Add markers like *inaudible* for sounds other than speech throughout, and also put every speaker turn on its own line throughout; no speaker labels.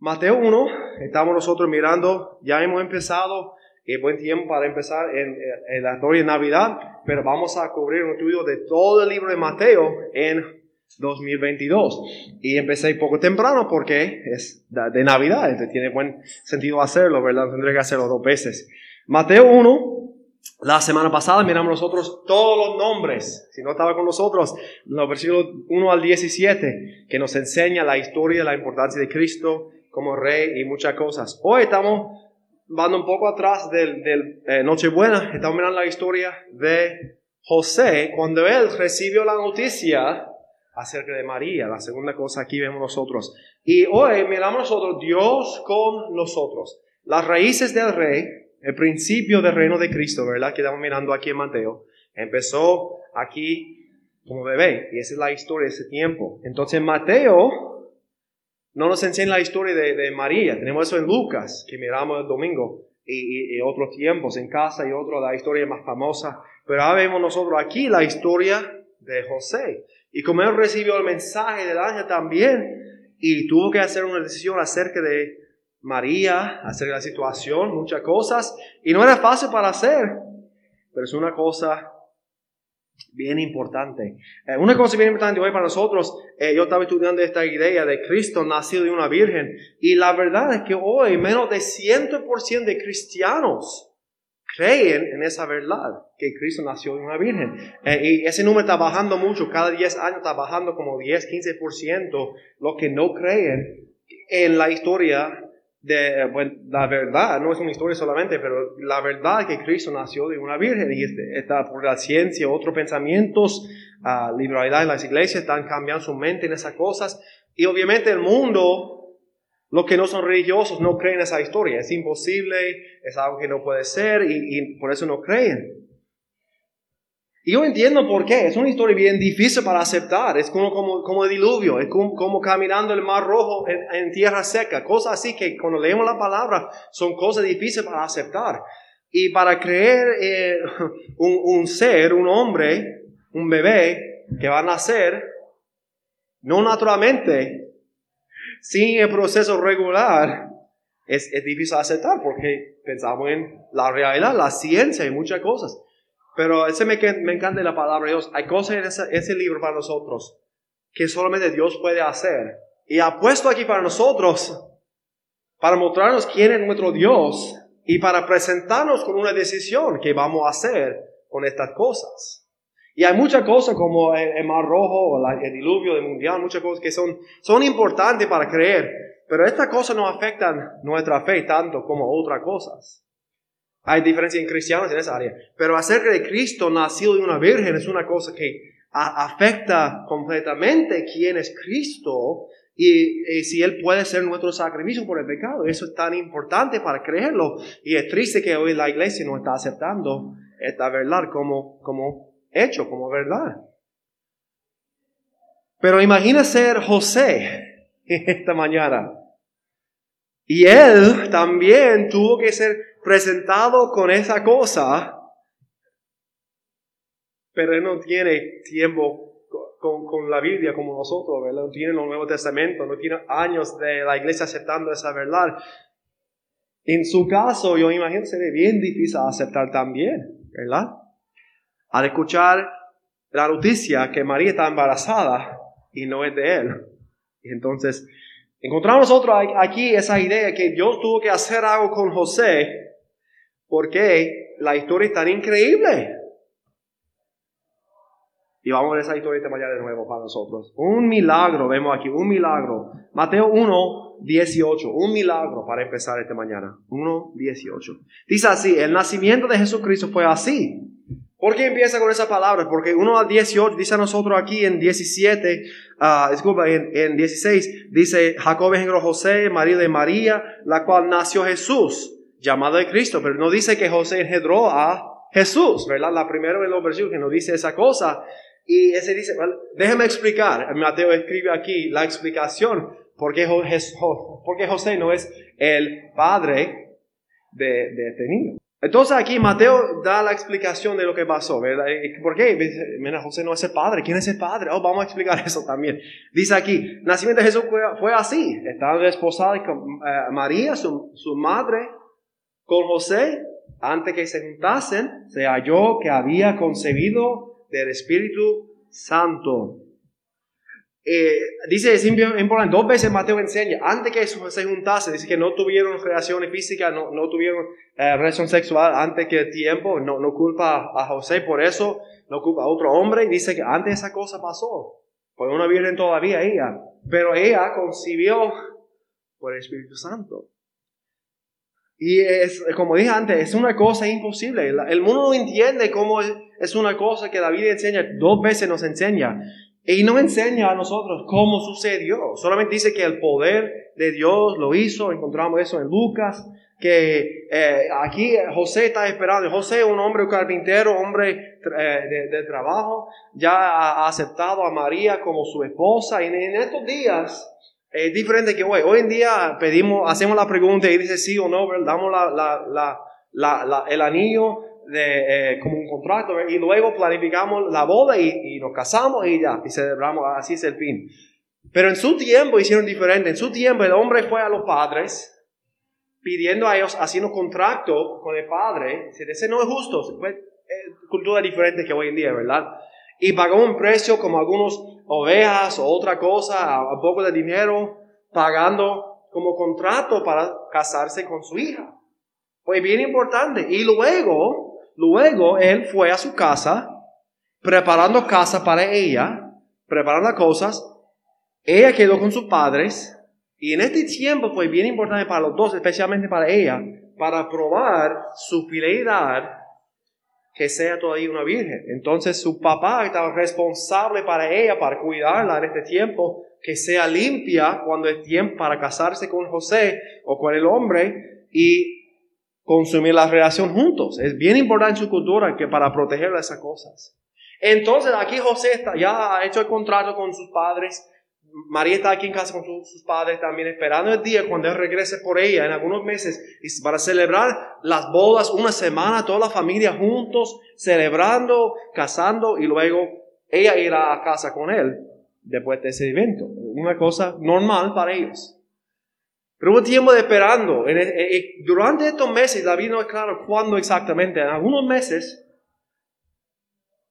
Mateo 1, estamos nosotros mirando, ya hemos empezado, y buen tiempo para empezar en, en, la historia de Navidad, pero vamos a cubrir un estudio de todo el libro de Mateo en 2022. Y empecé poco temprano porque es de Navidad, entonces tiene buen sentido hacerlo, ¿verdad? Tendré que hacerlo dos veces. Mateo 1, la semana pasada miramos nosotros todos los nombres, si no estaba con nosotros, los versículos 1 al 17, que nos enseña la historia, la importancia de Cristo como rey y muchas cosas. Hoy estamos vando un poco atrás del, del eh, Nochebuena, estamos mirando la historia de José cuando él recibió la noticia acerca de María, la segunda cosa aquí vemos nosotros. Y hoy miramos nosotros Dios con nosotros, las raíces del rey el principio del reino de Cristo, ¿verdad? Que estamos mirando aquí en Mateo. Empezó aquí como bebé y esa es la historia de ese tiempo. Entonces Mateo no nos enseña la historia de, María. Tenemos eso en Lucas, que miramos el domingo, y, otros tiempos en casa y otro, la historia más famosa. Pero ahora vemos nosotros aquí la historia de José. Y como él recibió el mensaje del ángel también, y tuvo que hacer una decisión acerca de María, hacer la situación, muchas cosas, y no era fácil para hacer, pero es una cosa bien importante. Eh, una cosa bien importante hoy para nosotros, eh, yo estaba estudiando esta idea de Cristo nacido de una virgen, y la verdad es que hoy menos de 100% de cristianos creen en esa verdad, que Cristo nació de una virgen. Eh, y ese número está bajando mucho, cada 10 años está bajando como 10, 15% los que no creen en la historia de, bueno, la verdad, no es una historia solamente, pero la verdad que Cristo nació de una virgen y está por la ciencia, otros pensamientos, uh, liberalidad en las iglesias están cambiando su mente en esas cosas y obviamente el mundo, los que no son religiosos no creen en esa historia, es imposible, es algo que no puede ser y, y por eso no creen. Y yo entiendo por qué. Es una historia bien difícil para aceptar. Es como, como, como el diluvio. Es como, caminando el mar rojo en, tierra seca. Cosas así que cuando leemos la palabra son cosas difíciles para aceptar. Y para creer eh, *laughs* un, un, ser, un hombre, un bebé que va a nacer, no naturalmente, sin el proceso regular, es, es difícil aceptar porque pensamos en la realidad, la ciencia y muchas cosas. Pero ese me, me encanta la palabra de Dios. Hay cosas en ese, ese, libro para nosotros que solamente Dios puede hacer. Y ha puesto aquí para nosotros, para mostrarnos quién es nuestro Dios y para presentarnos con una decisión que vamos a hacer con estas cosas. Y hay muchas cosas como el, mar rojo, o el diluvio mundial, muchas cosas que son, son importantes para creer. Pero estas cosas no afectan nuestra fe tanto como otras cosas. Hay diferencia en cristianos en esa área. Pero acerca de Cristo nacido de una virgen es una cosa que afecta completamente quién es Cristo y, si Él puede ser nuestro sacrificio por el pecado. Eso es tan importante para creerlo. Y es triste que hoy la iglesia no está aceptando esta verdad como, como hecho, como verdad. Pero imagina ser José *laughs* esta mañana. Y él también tuvo que ser presentado con esa cosa, pero él no tiene tiempo con, la Biblia como nosotros, ¿verdad? No tiene el Nuevo Testamento, no tiene años de la iglesia aceptando esa verdad. En su caso, yo imagino sería bien difícil aceptar también, ¿verdad? Al escuchar la noticia que María está embarazada y no es de él. Y entonces, encontramos nosotros aquí esa idea que Dios tuvo que hacer algo con José porque la historia es tan increíble. Y vamos a ver esa historia esta mañana de nuevo para nosotros. Un milagro, vemos aquí, un milagro. Mateo 1, 18, un milagro para empezar esta mañana. 1, 18. Dice así, el nacimiento de Jesucristo fue así. ¿Por qué empieza con esa palabra? Porque 1 a 18 dice a nosotros aquí en 17, uh, disculpa, en, en 16, dice Jacob engendró José, marido de María, la cual nació Jesús llamado de Cristo, pero no dice que José engendró a Jesús, ¿verdad? La primera de los versículos que nos dice esa cosa. Y ese dice, déjame explicar, Mateo escribe aquí la explicación por qué, José no es el padre de, de este niño. Entonces aquí Mateo da la explicación de lo que pasó, ¿verdad? ¿Por qué? Mira, José no es el padre. ¿Quién es el padre? Oh, vamos a explicar *laughs* eso también. Dice aquí, nacimiento de Jesús fue, así. Estaba desposada con eh, María, su, su madre, con José. Antes que se juntasen, se halló que había concebido del Espíritu Santo. Eh, dice, es importante, dos veces Mateo enseña, antes que se juntase, dice que no tuvieron relaciones físicas, no, no tuvieron eh, relación sexual antes que el tiempo, no, no culpa a José por eso, no culpa a otro hombre, dice que antes esa cosa pasó, fue una virgen todavía ella, pero ella concibió por el Espíritu Santo. Y es, como dije antes, es una cosa imposible. El mundo no entiende cómo es una cosa que David enseña, dos veces nos enseña. Y no enseña a nosotros cómo sucedió. Solamente dice que el poder de Dios lo hizo. Encontramos eso en Lucas. Que eh, aquí José está esperando. José, un hombre carpintero, hombre eh, de, trabajo, ya ha aceptado a María como su esposa. Y en, estos días es diferente que hoy. Hoy en día pedimos, hacemos la pregunta y dice sí o no, damos la, el anillo de, eh, como un contrato y luego planificamos la boda y, nos casamos y ya, y celebramos, así es el fin. Pero en su tiempo hicieron diferente. En su tiempo el hombre fue a los padres pidiendo a ellos, haciendo contrato con el padre. Ese no es justo, fue eh, cultura diferente que hoy en día, ¿verdad? Y pagó un precio como algunos ovejas o otra cosa, a, a poco de dinero, pagando como contrato para casarse con su hija. Pues bien importante. Y luego Luego él fue a su casa, preparando casa para ella, preparando cosas. Ella quedó con sus padres. Y en este tiempo fue bien importante para los dos, especialmente para ella, para probar su fidelidad que sea todavía una virgen. Entonces su papá estaba responsable para ella, para cuidarla en este tiempo, que sea limpia cuando es tiempo para casarse con José o con el hombre. Y consumir la relación juntos. Es bien importante en su cultura que para proteger esas cosas. Entonces aquí José está, ya ha hecho el contrato con sus padres. María está aquí en casa con sus padres también esperando el día cuando él regrese por ella en algunos meses para celebrar las bodas una semana, toda la familia juntos, celebrando, casando y luego ella irá a casa con él después de ese evento. Una cosa normal para ellos. Pero hubo tiempo de esperando. E, e, e, durante estos meses, David no es claro cuándo exactamente. En algunos meses,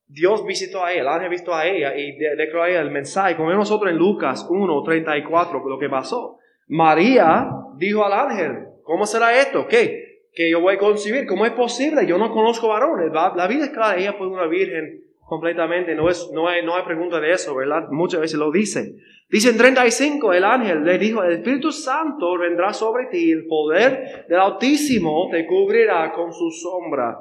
Dios visitó a ella, el ángel visitó a ella y declaró a ella el mensaje. Como nosotros en Lucas 1, 34, lo que pasó. María dijo al ángel, ¿cómo será esto? ¿Qué? Que yo voy a concebir. ¿Cómo es posible? Yo no conozco varones. La, la vida es clara, ella fue una virgen completamente. No, es, no, hay, no hay pregunta de eso, ¿verdad? Muchas veces lo dice. Dice en 35, el ángel le dijo, el Espíritu Santo vendrá sobre ti, el poder del Altísimo te cubrirá con su sombra,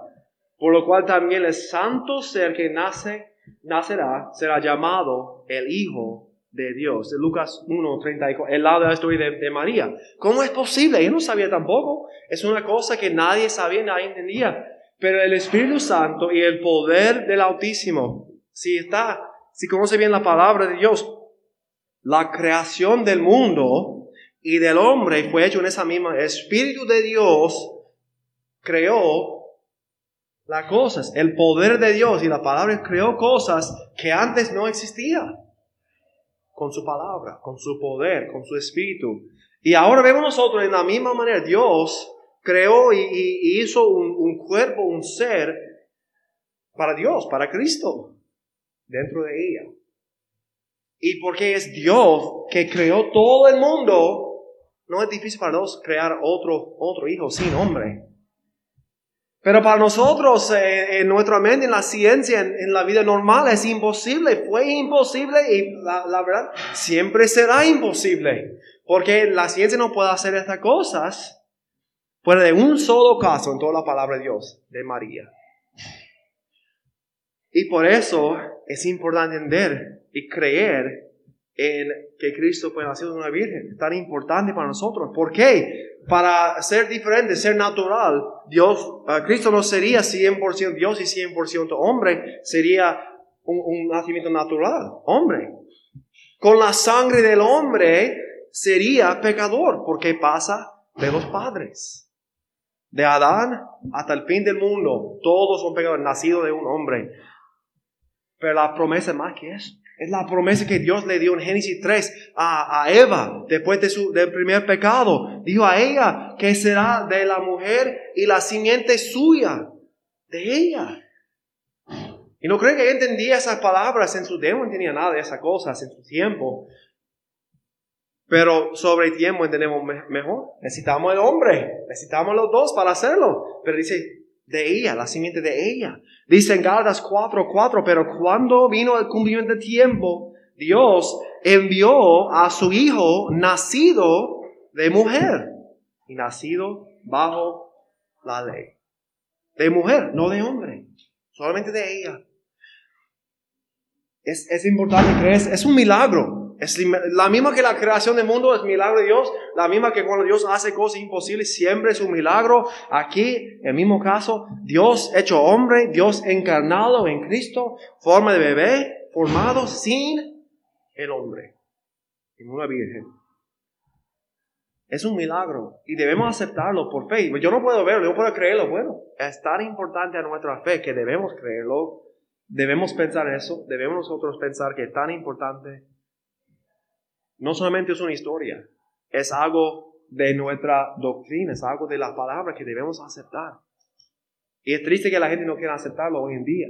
por lo cual también el santo ser que nace, nacerá será llamado el Hijo de Dios. De Lucas 1, 34, el lado de la historia de, de María. ¿Cómo es posible? Yo no sabía tampoco. Es una cosa que nadie sabía, nadie entendía. Pero el Espíritu Santo y el poder del Altísimo, si está, si conoce bien la palabra de Dios, la creación del mundo y del hombre fue hecho en esa misma. El Espíritu de Dios creó las cosas. El poder de Dios y la palabra creó cosas que antes no existían. Con su palabra, con su poder, con su espíritu. Y ahora vemos nosotros en la misma manera, Dios creó y, hizo un, un, cuerpo, un ser para Dios, para Cristo, dentro de ella. Y porque es Dios que creó todo el mundo, no es difícil para Dios crear otro, otro hijo sin hombre. Pero para nosotros, eh, en nuestra mente, en la ciencia, en, la vida normal, es imposible. Fue imposible y la, la, verdad siempre será imposible. Porque la ciencia no puede hacer estas cosas. Fuera de un solo caso en toda la palabra de Dios, de María. Y por eso es importante entender y creer en que Cristo fue nacido de una virgen. Es tan importante para nosotros. ¿Por qué? Para ser diferente, ser natural. Dios, uh, Cristo no sería 100% Dios y 100% hombre, sería un, un nacimiento natural, hombre. Con la sangre del hombre sería pecador, porque pasa de los padres. De Adán hasta el fin del mundo, todos son pecadores, nacidos de un hombre. Pero la promesa es más que eso. Es la promesa que Dios le dio en Génesis 3 a, a Eva después de su, del primer pecado. Dijo a ella que será de la mujer y la simiente suya, de ella. Y no creo que entendía esas palabras en su tiempo, no entendía nada de esas cosas en su tiempo. Pero sobre tiempo entendemos mejor. Necesitamos el hombre, necesitamos los dos para hacerlo. Pero dice, de ella, la simiente de ella. Dice en Gálatas 4:4, pero cuando vino el cumplimiento del tiempo, Dios envió a su hijo nacido de mujer y nacido bajo la ley. De mujer, no de hombre, solamente de ella. Es, es importante creer, es un milagro. Es la misma que la creación del mundo es milagro de Dios, la misma que cuando Dios hace cosas imposibles siempre es un milagro. Aquí, el mismo caso, Dios hecho hombre, Dios encarnado en Cristo, forma de bebé, formado sin el hombre, en una virgen. Es un milagro y debemos aceptarlo por fe. Yo no puedo verlo, yo no puedo creerlo. Bueno, es tan importante a nuestra fe que debemos creerlo, debemos pensar eso, debemos nosotros pensar que es tan importante no solamente es una historia, es algo de nuestra doctrina, es algo de la palabra que debemos aceptar. Y es triste que la gente no quiera aceptarlo hoy en día.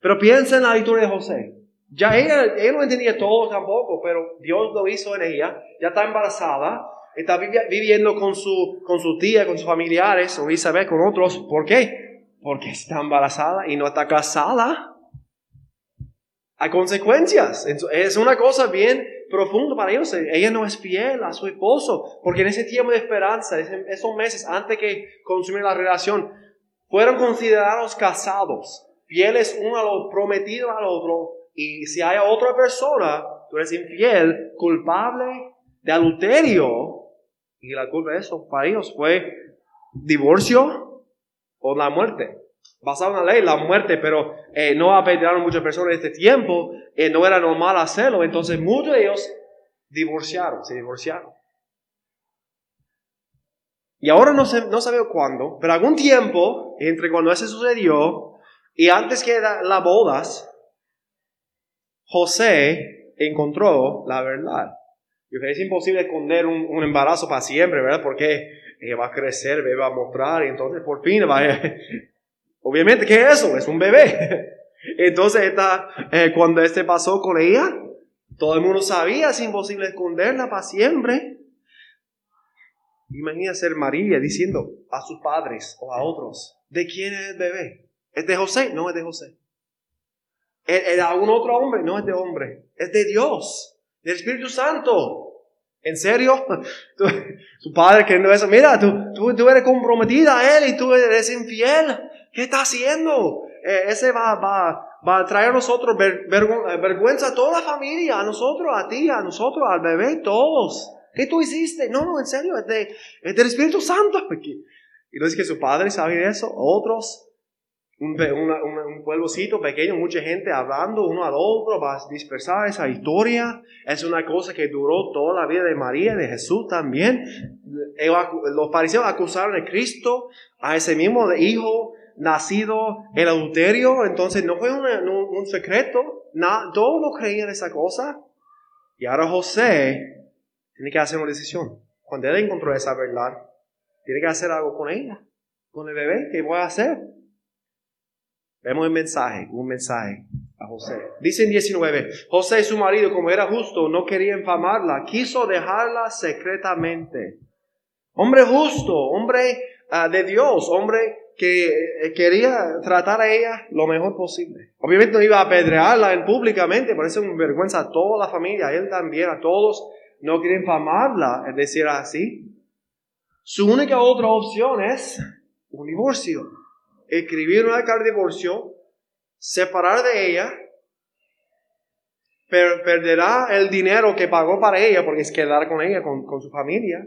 Pero piensa en la historia de José. Ya ella, ella no entendía todo tampoco, pero Dios lo hizo en ella. Ya está embarazada, está viviendo con su, con su tía, con sus familiares, o Isabel con otros. ¿Por qué? Porque está embarazada y no está casada. Hay consecuencias. Es una cosa bien profundo para ellos. Ella no es fiel a su esposo, porque en ese tiempo de esperanza, esos meses antes que consumir la relación, fueron considerados casados, fieles uno a lo prometido al otro, y si hay otra persona, tú eres infiel, culpable de adulterio, y la culpa de eso para ellos fue divorcio o la muerte basado en la ley, la muerte, pero eh, no apedrearon muchas personas en este tiempo, eh, no era normal hacerlo, entonces muchos de ellos divorciaron, se divorciaron. Y ahora no, sé, no sabe cuándo, pero algún tiempo entre cuando eso sucedió y antes que las bodas, José encontró la verdad. Y es imposible esconder un, un, embarazo para siempre, ¿verdad? Porque ella va a crecer, va a mostrar, y entonces por fin va a, Obviamente, ¿qué es eso? Es un bebé. *laughs* Entonces, esta, eh, cuando este pasó con ella, todo el mundo sabía, es imposible esconderla para siempre. Imagina ser María diciendo a sus padres o a otros, ¿de quién es el bebé? ¿Es de José? No es de José. ¿Es de algún otro hombre? No es de hombre. Es de Dios, del Espíritu Santo. ¿En serio? *laughs* su padre queriendo eso. Mira, tú, tú, tú, eres comprometida a él y tú eres infiel. ¿Qué está haciendo? Eh, ese va, va, va a traer a nosotros vergüenza a toda la familia, a nosotros, a ti, a nosotros, al bebé, todos. ¿Qué tú hiciste? No, no, en serio, es, de, es del Espíritu Santo. *laughs* Y no es que su padre sabe eso, otros un, un, pueblocito pequeño, mucha gente hablando uno al otro, va a dispersar esa historia. Es una cosa que duró toda la vida de María, de Jesús también. Los fariseos acusaron a Cristo, a ese mismo hijo nacido en adulterio, entonces no fue un, secreto, nada, todos lo creían esa cosa. Y ahora José tiene que hacer una decisión. Cuando él encontró esa verdad, tiene que hacer algo con ella, con el bebé, ¿qué voy a hacer? Vemos el mensaje, un mensaje a José. Dice en 19, José su marido, como era justo, no quería infamarla, quiso dejarla secretamente. Hombre justo, hombre ah, de Dios, hombre que eh, quería tratar a ella lo mejor posible. Obviamente no iba a apedrearla públicamente, por eso es una vergüenza a toda la familia, a él también, a todos. No quieren infamarla, es decir, así. Su única otra opción es un divorcio escribir una carta de divorcio, separar de ella, pero perderá el dinero que pagó para ella, porque es quedar con ella, con, con su familia,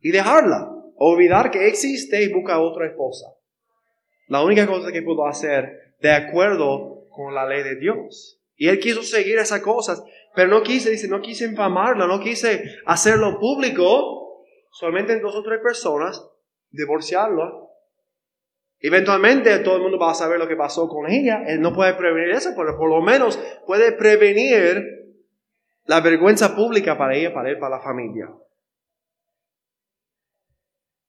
y dejarla, olvidar que existe y buscar otra esposa. La única cosa que pudo hacer de acuerdo con la ley de Dios. Y él quiso seguir esas cosas, pero no quise, dice, no quise infamarla, no quise hacerlo público, solamente en dos o tres personas, divorciarlo. Eventualmente todo el mundo va a saber lo que pasó con ella. Él no puede prevenir eso, pero por lo menos puede prevenir la vergüenza pública para ella, para él, para la familia.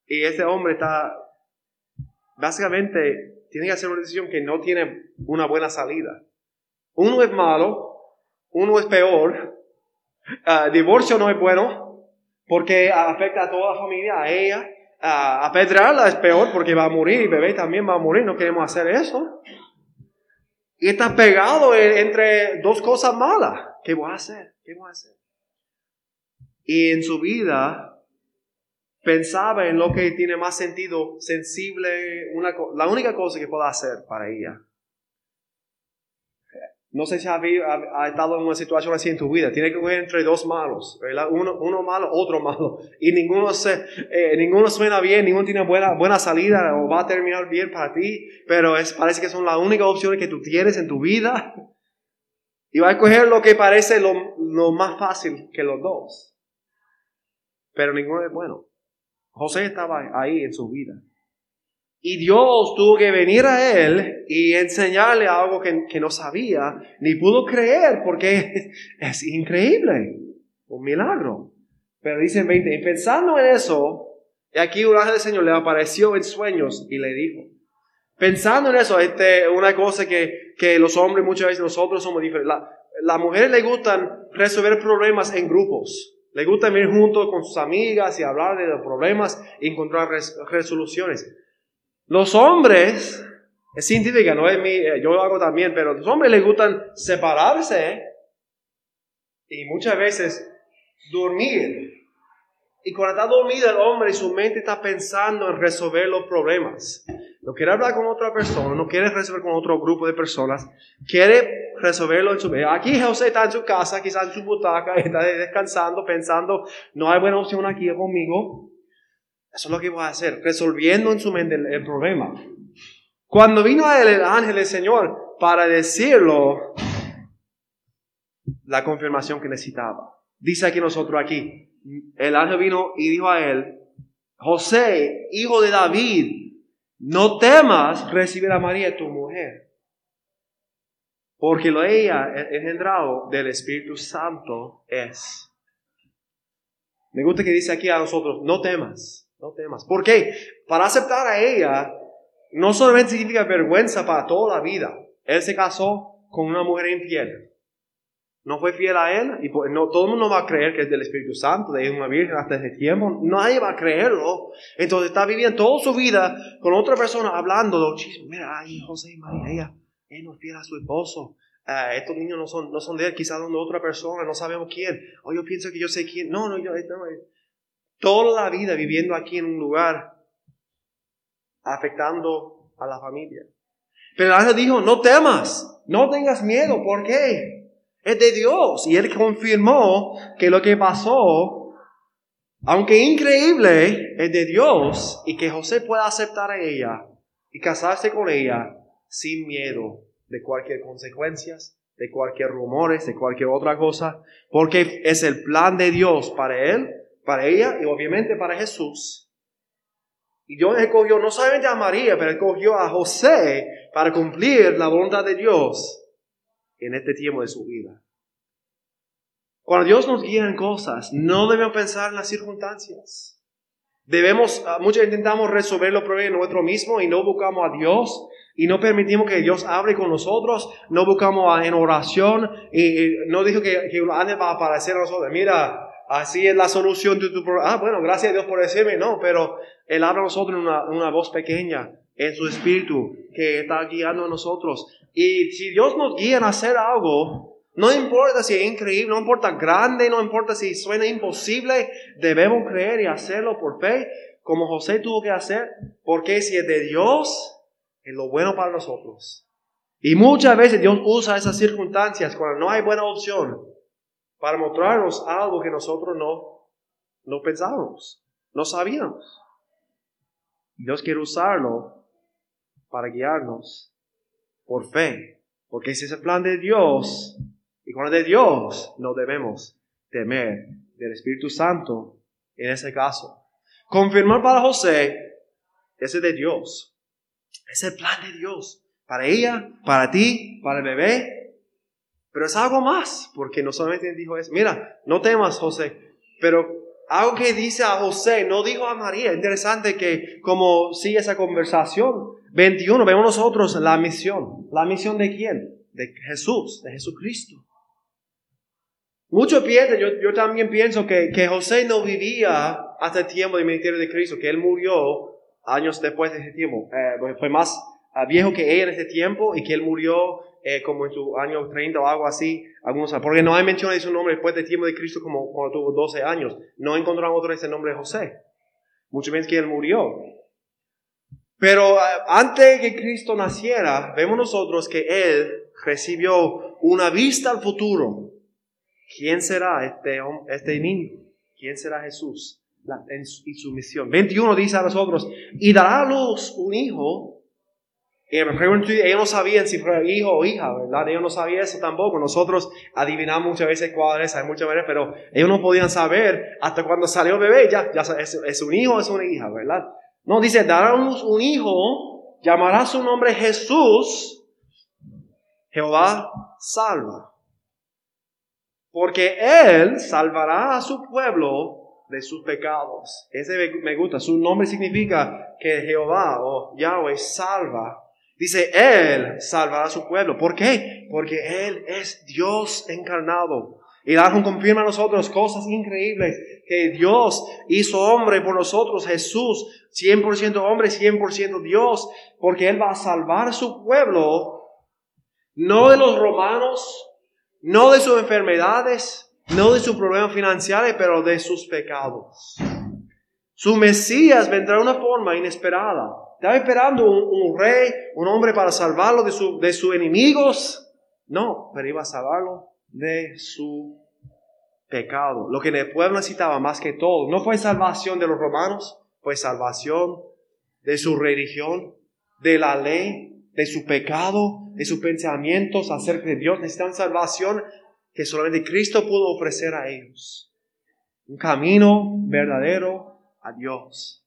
Y este hombre está, básicamente, tiene que hacer una decisión que no tiene una buena salida. Uno es malo, uno es peor. Uh, divorcio no es bueno porque afecta a toda la familia, a ella. Uh, apedrarla es peor porque va a morir y bebé también va a morir. No queremos hacer eso. Y está pegado entre dos cosas malas. ¿Qué voy a hacer? ¿Qué voy a hacer? Y en su vida pensaba en lo que tiene más sentido, sensible, una, la única cosa que pueda hacer para ella. No sé si ha, ha, estado en una situación así en tu vida. Tiene que coger entre dos malos, Uno, uno malo, otro malo. Y ninguno, se, eh, ninguno suena bien, ninguno tiene buena, buena salida o va a terminar bien para ti. Pero es, parece que son las únicas opciones que tú tienes en tu vida. Y va a coger lo que parece lo, lo más fácil que los dos. Pero ninguno es bueno. José estaba ahí en su vida. Y Dios tuvo que venir a él y enseñarle algo que, no sabía, ni pudo creer, porque *laughs* es increíble, un milagro. Pero dice 20, y pensando en eso, y aquí un ángel del Señor le apareció en sueños y le dijo, pensando en eso, este, una cosa que, que los hombres muchas veces nosotros somos diferentes. La, las mujeres le gustan resolver problemas en grupos. Le gusta venir juntos con sus amigas y hablar de los problemas y encontrar resoluciones. Los hombres, es científica, no es mi, eh, yo lo hago también, pero los hombres les gustan separarse y muchas veces dormir. Y cuando está dormido el hombre, su mente está pensando en resolver los problemas. No quiere hablar con otra persona, no quiere resolver con otro grupo de personas, quiere resolverlo en su vida. Aquí José está en su casa, quizás en su butaca, *laughs* está descansando, pensando, no hay buena opción aquí conmigo. Eso es lo que voy a hacer, resolviendo en su mente el, problema. Cuando vino a él el ángel del Señor para decirlo, la confirmación que necesitaba. Dice aquí nosotros aquí, el ángel vino y dijo a él, José, hijo de David, no temas recibir a María tu mujer, porque lo ella engendrado del Espíritu Santo es. Me gusta que dice aquí a nosotros, no temas, no temas. ¿Por qué? Para aceptar a ella no solamente significa vergüenza para toda la vida. Él se casó con una mujer infiel no fue fiel a él y pues, no, todo el mundo va a creer que es del Espíritu Santo, de una virgen hasta ese tiempo. Nadie va a creerlo. Entonces está viviendo toda su vida con otra persona hablando. Mira, ay, José y María, ella, él no es fiel a su esposo. Uh, estos niños no son, no son de él, quizás son de otra persona, no sabemos quién. O yo pienso que yo sé quién. No, no, yo, no, toda la vida viviendo aquí en un lugar afectando a la familia. Pero el ángel dijo, no temas, no tengas miedo. ¿Por qué? Es de Dios. Y él confirmó que lo que pasó, aunque increíble, es de Dios y que José pueda aceptar a ella y casarse con ella sin miedo de cualquier consecuencias, de cualquier rumores, de cualquier otra cosa, porque es el plan de Dios para él, para ella y obviamente para Jesús. Y Dios escogió no solamente a María, pero escogió a José para cumplir la voluntad de Dios en este tiempo de su vida. Cuando Dios nos guía en cosas, no debemos pensar en las circunstancias. Debemos, ah, muchos intentamos resolver los problemas nosotros mismos y no buscamos a Dios y no permitimos que Dios hable con nosotros, no buscamos en oración y, no dijo que, que ángel va a aparecer a nosotros. Mira, así es la solución de tu problema. Ah, bueno, gracias a Dios por decirme, no, pero Él habla a nosotros en una voz pequeña, en su espíritu, que está guiando a nosotros. Y si Dios nos guía en hacer algo, no importa si es increíble, no importa grande, no importa si suena imposible, debemos creer y hacerlo por fe, como José tuvo que hacer, porque si es de Dios, es lo bueno para nosotros. Y muchas veces Dios usa esas circunstancias cuando no hay buena opción para mostrarnos algo que nosotros no, no pensábamos, no sabíamos. Dios quiere usarlo para guiarnos por fe, porque ese es el plan de Dios. Y cuando es de Dios, no debemos temer del Espíritu Santo en ese caso. Confirmar para José ese es de Dios. Es el plan de Dios. Para ella, para ti, para el bebé. Pero es algo más, porque no solamente dijo eso. Mira, no temas, José, pero algo que dice a José, no dijo a María. Interesante que como sigue esa conversación. 21, vemos nosotros la misión. ¿La misión de quién? De Jesús, de Jesucristo. Muchos piensan, yo, yo también pienso que, que José no vivía hasta el tiempo del ministerio de Cristo, que él murió años después de ese tiempo. Eh, fue más ah, viejo que ella en ese tiempo y que él murió eh, como en su año 30 o algo así. Algunos, porque no hay mención de su nombre después del tiempo de Cristo como cuando tuvo 12 años. No encontraron otro ese nombre de José. Mucho menos que él murió. Pero ah, antes que Cristo naciera, vemos nosotros que él recibió una vista al futuro ¿quién será este, este niño? ¿Quién será Jesús? en y su misión. 21 dice a nosotros, y dará a luz un hijo. Y ellos no sabían si fue hijo o hija, ¿verdad? Ellos no sabían eso tampoco. Nosotros adivinamos muchas veces cuál es, hay muchas veces, pero ellos no podían saber hasta cuando salió bebé, ya, ya es, es un hijo o es una hija, ¿verdad? No, dice, dará a luz un hijo, llamará su nombre Jesús, Jehová salva porque Él salvará a su pueblo de sus pecados. Ese me gusta. Su nombre significa que Jehová o Yahweh salva. Dice, Él salvará a su pueblo. ¿Por qué? Porque Él es Dios encarnado. Y ángel confirma a nosotros cosas increíbles, que Dios hizo hombre por nosotros, Jesús, 100% hombre, 100% Dios, porque Él va a salvar a su pueblo, no de los romanos, no de sus enfermedades, no de sus problemas financieros, pero de sus pecados. Su Mesías vendrá de una forma inesperada. Estaba esperando un, rey, un hombre para salvarlo de, su, de sus enemigos. No, pero iba a salvarlo de su pecado. Lo que el pueblo necesitaba más que todo no fue salvación de los romanos, fue salvación de su religión, de la ley, de su pecado, de sus pensamientos acerca de Dios. Necesitan salvación que solamente Cristo pudo ofrecer a ellos. Un camino verdadero a Dios.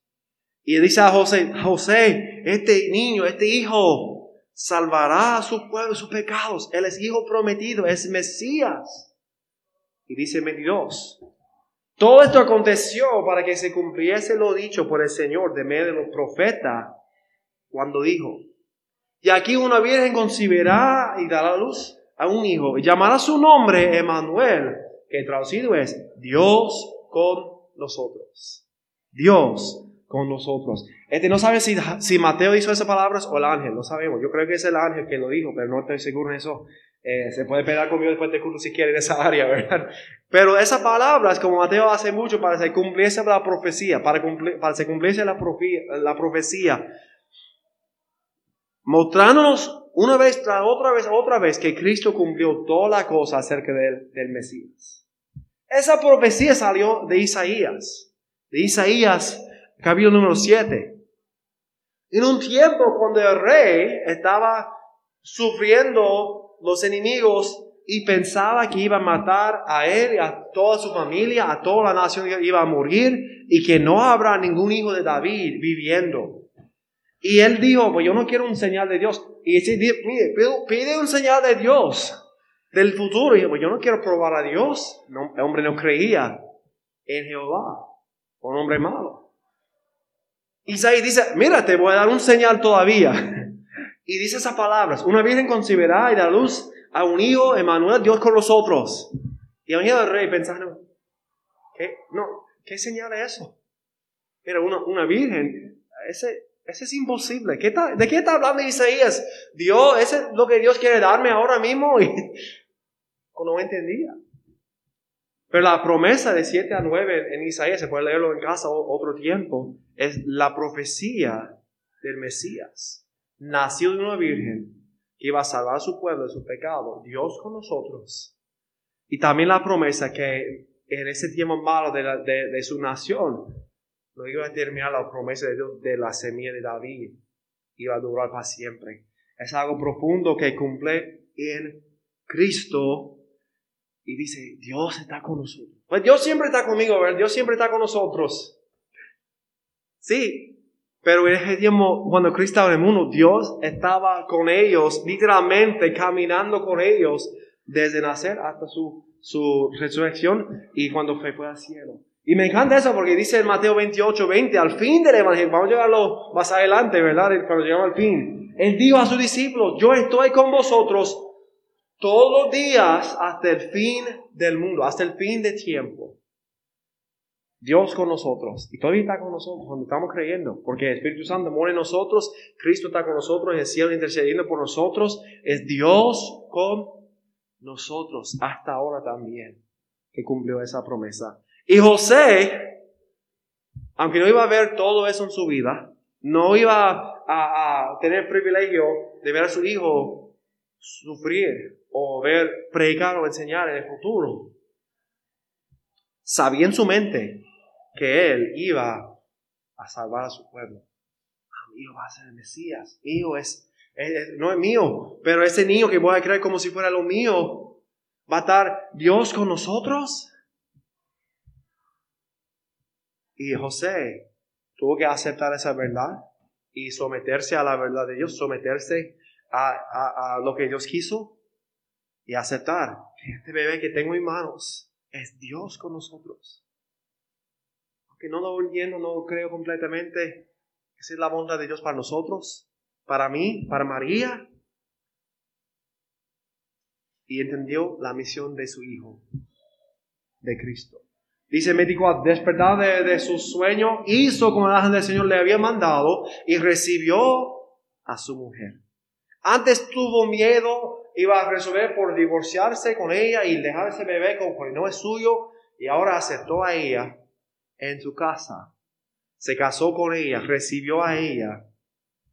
Y dice a José, José, este niño, este hijo, salvará a su pueblo sus pecados. Él es hijo prometido, es Mesías. Y dice 22. Todo esto aconteció para que se cumpliese lo dicho por el Señor de medio de los profetas cuando dijo, y aquí una virgen concibirá y dará luz a un hijo. Y llamará su nombre Emanuel, que traducido es Dios con nosotros. Dios con nosotros. Este no sabe si, si Mateo hizo esas palabras o el ángel, no sabemos. Yo creo que es el ángel que lo dijo, pero no estoy seguro en eso. Eh, se puede pegar conmigo después de curso si quiere en esa área, *laughs* ¿verdad? Pero esas palabras, como Mateo hace mucho para que se cumpliese la profecía, para, cumplir, para que se cumpliese la, la profecía mostrándonos una vez tras otra vez, otra vez, que Cristo cumplió toda la cosa acerca del, del Mesías. Esa profecía salió de Isaías, de Isaías, capítulo número 7. En un tiempo cuando el rey estaba sufriendo los enemigos y pensaba que iba a matar a él a toda su familia, a toda la nación iba a morir y que no habrá ningún hijo de David viviendo. Y él dijo, pues yo no quiero un señal de Dios. Y dice, mire, pide un señal de Dios del futuro. Y yo, pues yo no quiero probar a Dios. El hombre no creía en Jehová. Un hombre malo. Isaías dice, mira, te voy a dar un señal todavía. *laughs* Y dice esas palabras, una virgen concebirá y da luz a un hijo, Emanuel, Dios con nosotros. Y venía el rey pensando, ¿qué? No, ¿qué señal es eso? Era una, una virgen, ese, eso es imposible. ¿De qué está hablando Isaías? Dios, ¿eso es lo que Dios quiere darme ahora mismo? Y *laughs* no entendía. Pero la promesa de 7 a 9 en Isaías, se puede leerlo en casa otro tiempo, es la profecía del Mesías. Nació de una virgen que iba a salvar a su pueblo de su pecado. Dios con nosotros. Y también la promesa que en ese tiempo malo de, de su nación, no iba a terminar la promesa de Dios de la semilla de David. Iba a durar para siempre. Es algo profundo que cumple en Cristo. Y dice, Dios está con nosotros. Pues Dios siempre está conmigo, ¿verdad? Dios siempre está con nosotros. Sí, Pero en ese cuando Cristo estaba en el mundo, Dios estaba con ellos, literalmente caminando con ellos desde nacer hasta su, su resurrección y cuando fue, fue al cielo. Y me encanta eso porque dice en Mateo 28, 20, al fin del Evangelio, vamos a llegarlo más adelante, ¿verdad? Cuando llegamos al fin. Él dijo a sus discípulos, yo estoy con vosotros todos los días hasta el fin del mundo, hasta el fin de tiempo. Dios con nosotros. Y todavía está con nosotros cuando estamos creyendo. Porque el Espíritu Santo mora en nosotros. Cristo está con nosotros. El cielo intercediendo por nosotros. Es Dios con nosotros. Hasta ahora también. Que cumplió esa promesa. Y José, aunque no iba a ver todo eso en su vida, no iba a, tener el privilegio de ver a su hijo sufrir o ver predicar o enseñar en el futuro. Sabía en su mente que él iba a salvar a su pueblo. Ah, hijo va a ser el Mesías. Hijo es, no es mío, pero ese niño que voy a creer como si fuera lo mío, va a estar Dios con nosotros. Y José tuvo que aceptar esa verdad y someterse a la verdad de Dios, someterse a, lo que Dios quiso y aceptar que este bebé que tengo en manos es Dios con nosotros. Aunque no lo entiendo, no lo creo completamente, esa es la bondad de Dios para nosotros, para mí, para María. Y entendió la misión de su Hijo, de Cristo. Dice 24, despertar de, su sueño, hizo como el ángel del Señor le había mandado y recibió a su mujer. Antes tuvo miedo, iba a resolver por divorciarse con ella y dejar ese bebé como que no es suyo y ahora aceptó a ella en su casa. Se casó con ella, recibió a ella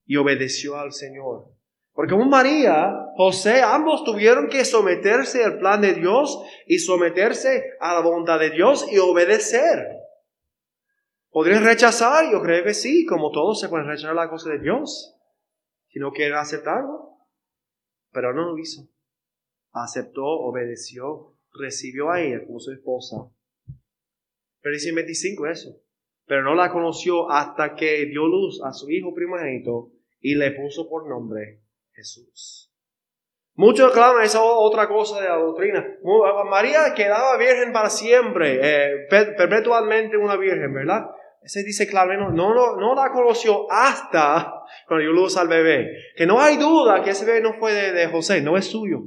y obedeció al Señor. Porque como María, José, ambos tuvieron que someterse al plan de Dios y someterse a la voluntad de Dios y obedecer. ¿Podrían rechazar? Yo creo que sí, como todos se pueden rechazar la cosa de Dios, si no quieren aceptarlo. Pero no lo hizo. Aceptó, obedeció, recibió a ella como su esposa. Pero dice 25 eso. Pero no la conoció hasta que dio luz a su hijo primogénito y le puso por nombre Jesús. Muchos claman esa otra cosa de la doctrina. María quedaba virgen para siempre, eh, perpetualmente una virgen, ¿verdad? Ese dice claramente, no, no, no la conoció hasta cuando dio luz al bebé. Que no hay duda que ese bebé no fue de, José, no es suyo.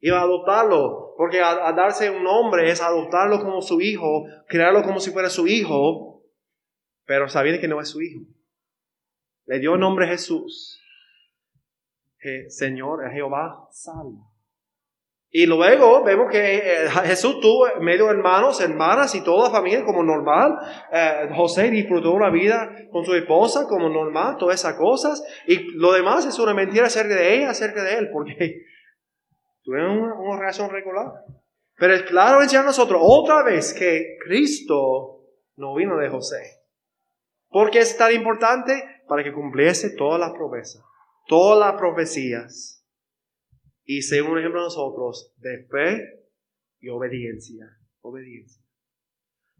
Iba a adoptarlo, porque a, darse un nombre es adoptarlo como su hijo, crearlo como si fuera su hijo, pero sabiendo que no es su hijo. Le dio el nombre Jesús. Señor Jehová salva. Y luego vemos que eh, Jesús tuvo medio hermanos, hermanas y toda la familia como normal. Eh, José disfrutó la vida con su esposa como normal, todas esas cosas. Y lo demás es una mentira acerca de ella, acerca de él, porque *laughs* tuvieron una, una relación regular. Pero es claro a nosotros otra vez que Cristo no vino de José. ¿Por qué es tan importante? Para que cumpliese todas las promesas todas las profecías y según un ejemplo nosotros de fe y obediencia. Obediencia.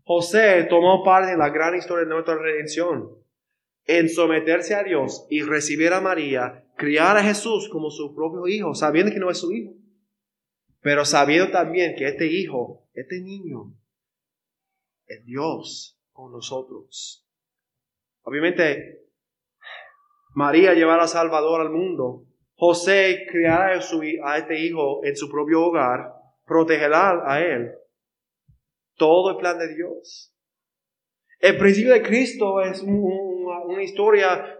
José tomó parte en la gran historia de nuestra redención en someterse a Dios y recibir a María, criar a Jesús como su propio hijo, sabiendo que no es su hijo, pero sabiendo también que este hijo, este niño, es Dios con nosotros. Obviamente, María llevará a Salvador al mundo. José criará a este hijo en su propio hogar, protegerá a él. Todo el plan de Dios. El principio de Cristo es una, historia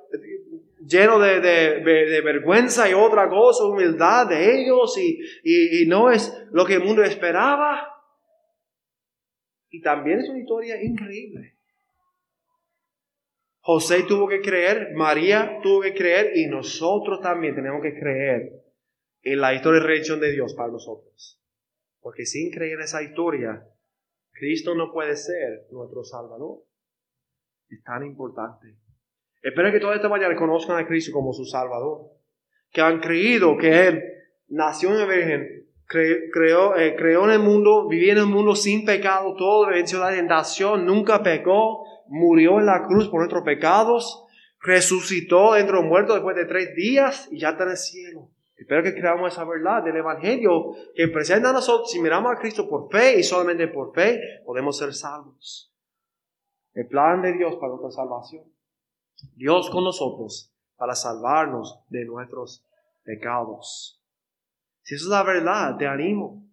lleno de, vergüenza y otra cosa, humildad de ellos y no es lo que el mundo esperaba. Y también es una historia increíble. José tuvo que creer, María tuvo que creer y nosotros también tenemos que creer en la historia de redención de Dios para nosotros. Porque sin creer en esa historia, Cristo no puede ser nuestro Salvador. Es tan importante. Espero que toda esta mañana conozcan a Cristo como su Salvador. Que han creído que Él nació en el Virgen, creó, eh, creó en el mundo, vivía en el mundo sin pecado, todo venció la tentación, nunca pecó, murió en la cruz por nuestros pecados, resucitó dentro de los muertos después de tres días y ya está en el cielo. Espero que creamos esa verdad del Evangelio que presenta a nosotros. Si miramos a Cristo por fe y solamente por fe, podemos ser salvos. El plan de Dios para nuestra salvación. Dios con nosotros para salvarnos de nuestros pecados. Si eso es la verdad, te animo.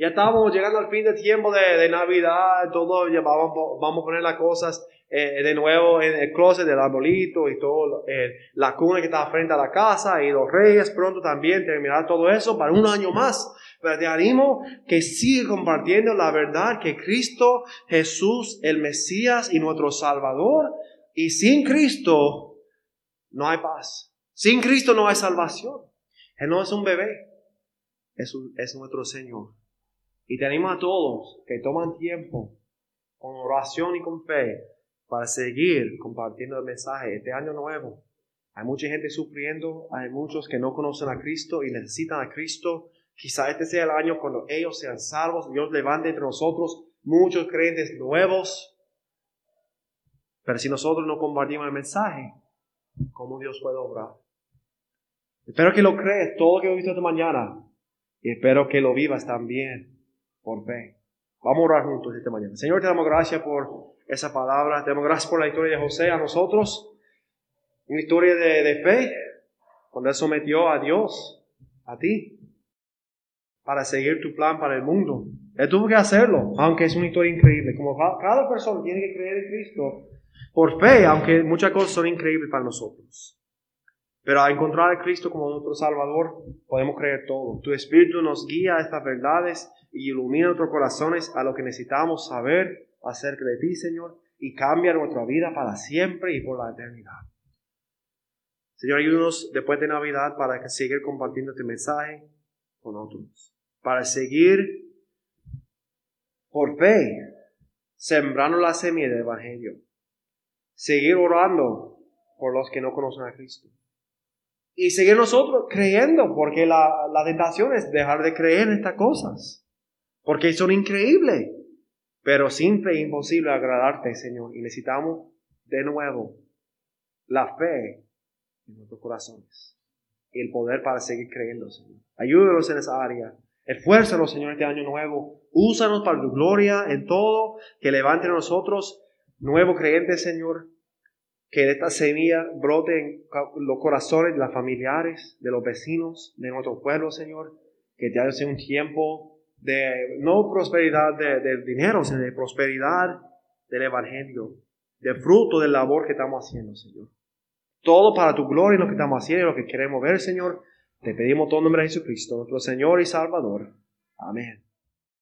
Ya estamos llegando al fin del tiempo de, Navidad, todo, ya vamos, a poner las cosas eh, de nuevo en el closet del arbolito y todo, eh, la cuna que está frente a la casa y los reyes pronto también terminará todo eso para un año más. Pero te animo que siga compartiendo la verdad que Cristo Jesús, el Mesías y nuestro Salvador, y sin Cristo no hay paz. Sin Cristo no hay salvación. Él no es un bebé, es, es nuestro Señor. Y te animo a todos que toman tiempo con oración y con fe para seguir compartiendo el mensaje este año nuevo. Hay mucha gente sufriendo, hay muchos que no conocen a Cristo y necesitan a Cristo. Quizá este sea el año cuando ellos sean salvos, Dios levante entre nosotros muchos creyentes nuevos. Pero si nosotros no compartimos el mensaje, ¿cómo Dios puede obrar? Espero que lo creas todo lo que he visto esta mañana y espero que lo vivas también por fe. Vamos a orar juntos esta mañana. Señor, te damos gracias por esa palabra. Te damos gracias por la historia de José a nosotros. Una historia de, de fe, cuando él sometió a Dios, a ti, para seguir tu plan para el mundo. Él tuvo que hacerlo, aunque es una historia increíble. Como cada persona tiene que creer en Cristo por fe, aunque muchas cosas son increíbles para nosotros. Pero al encontrar a Cristo como nuestro Salvador, podemos creer todo. Tu Espíritu nos guía a estas verdades y ilumina nuestros corazones a lo que necesitamos saber acerca de ti, Señor, y cambia nuestra vida para siempre y por la eternidad. Señor, ayúdanos después de Navidad para seguir compartiendo este mensaje con otros, para seguir por fe sembrando la semilla del Evangelio, seguir orando por los que no conocen a Cristo. Y seguir nosotros creyendo, porque la, la tentación es dejar de creer en estas cosas, porque son increíbles. Pero fe es imposible agradarte, Señor. Y necesitamos de nuevo la fe en nuestros corazones. Y el poder para seguir creyendo, Señor. Ayúdanos en esa área. Esfuérzanos, Señor, este año nuevo. Úsanos para tu gloria en todo. Que levante nosotros nuevos creyentes, Señor. Que esta semilla brote en los corazones de los familiares, de los vecinos, de nuestro pueblo, Señor. Que te haya un tiempo de no prosperidad del dinero, sino de prosperidad del Evangelio, de fruto del labor que estamos haciendo, Señor. Todo para tu gloria y lo que estamos haciendo y lo que queremos ver, Señor. Te pedimos todo en nombre de Jesucristo, nuestro Señor y Salvador. Amén.